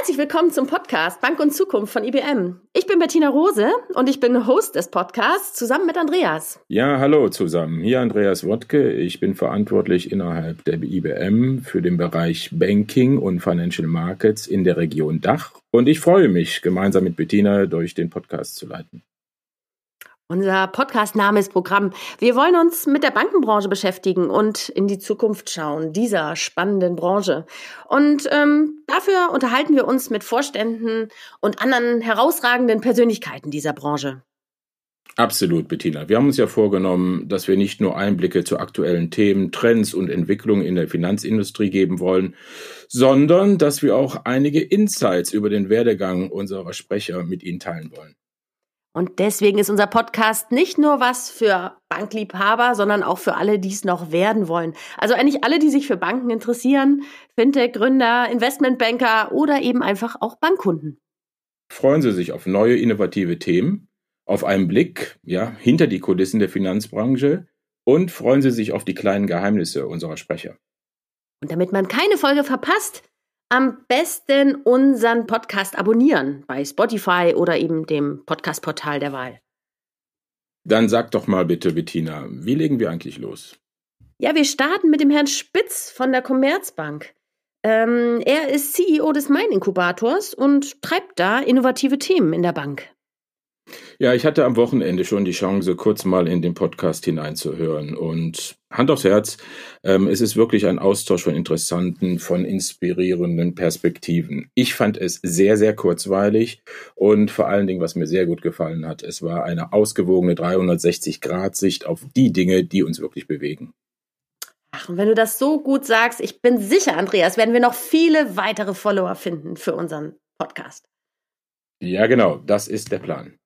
Herzlich willkommen zum Podcast Bank und Zukunft von IBM. Ich bin Bettina Rose und ich bin Host des Podcasts zusammen mit Andreas. Ja, hallo zusammen. Hier Andreas Wodke. Ich bin verantwortlich innerhalb der IBM für den Bereich Banking und Financial Markets in der Region Dach. Und ich freue mich, gemeinsam mit Bettina durch den Podcast zu leiten. Unser Podcast-Name ist Programm. Wir wollen uns mit der Bankenbranche beschäftigen und in die Zukunft schauen, dieser spannenden Branche. Und ähm, dafür unterhalten wir uns mit Vorständen und anderen herausragenden Persönlichkeiten dieser Branche. Absolut, Bettina. Wir haben uns ja vorgenommen, dass wir nicht nur Einblicke zu aktuellen Themen, Trends und Entwicklungen in der Finanzindustrie geben wollen, sondern dass wir auch einige Insights über den Werdegang unserer Sprecher mit Ihnen teilen wollen. Und deswegen ist unser Podcast nicht nur was für Bankliebhaber, sondern auch für alle, die es noch werden wollen. Also eigentlich alle, die sich für Banken interessieren, Fintech-Gründer, Investmentbanker oder eben einfach auch Bankkunden. Freuen Sie sich auf neue innovative Themen, auf einen Blick ja, hinter die Kulissen der Finanzbranche und freuen Sie sich auf die kleinen Geheimnisse unserer Sprecher. Und damit man keine Folge verpasst, am besten unseren Podcast abonnieren bei Spotify oder eben dem Podcast-Portal der Wahl. Dann sag doch mal bitte, Bettina, wie legen wir eigentlich los? Ja, wir starten mit dem Herrn Spitz von der Commerzbank. Ähm, er ist CEO des Main-Inkubators und treibt da innovative Themen in der Bank. Ja, ich hatte am Wochenende schon die Chance, kurz mal in den Podcast hineinzuhören. Und Hand aufs Herz, ähm, es ist wirklich ein Austausch von interessanten, von inspirierenden Perspektiven. Ich fand es sehr, sehr kurzweilig und vor allen Dingen, was mir sehr gut gefallen hat, es war eine ausgewogene 360-Grad-Sicht auf die Dinge, die uns wirklich bewegen. Ach, und wenn du das so gut sagst, ich bin sicher, Andreas, werden wir noch viele weitere Follower finden für unseren Podcast. Ja, genau, das ist der Plan.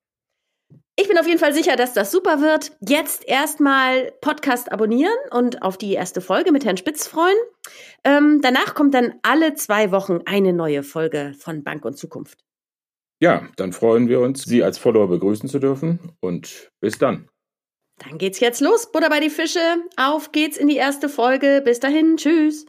Ich bin auf jeden Fall sicher, dass das super wird. Jetzt erstmal Podcast abonnieren und auf die erste Folge mit Herrn Spitz freuen. Ähm, danach kommt dann alle zwei Wochen eine neue Folge von Bank und Zukunft. Ja, dann freuen wir uns, Sie als Follower begrüßen zu dürfen und bis dann. Dann geht's jetzt los. Butter bei die Fische. Auf geht's in die erste Folge. Bis dahin. Tschüss.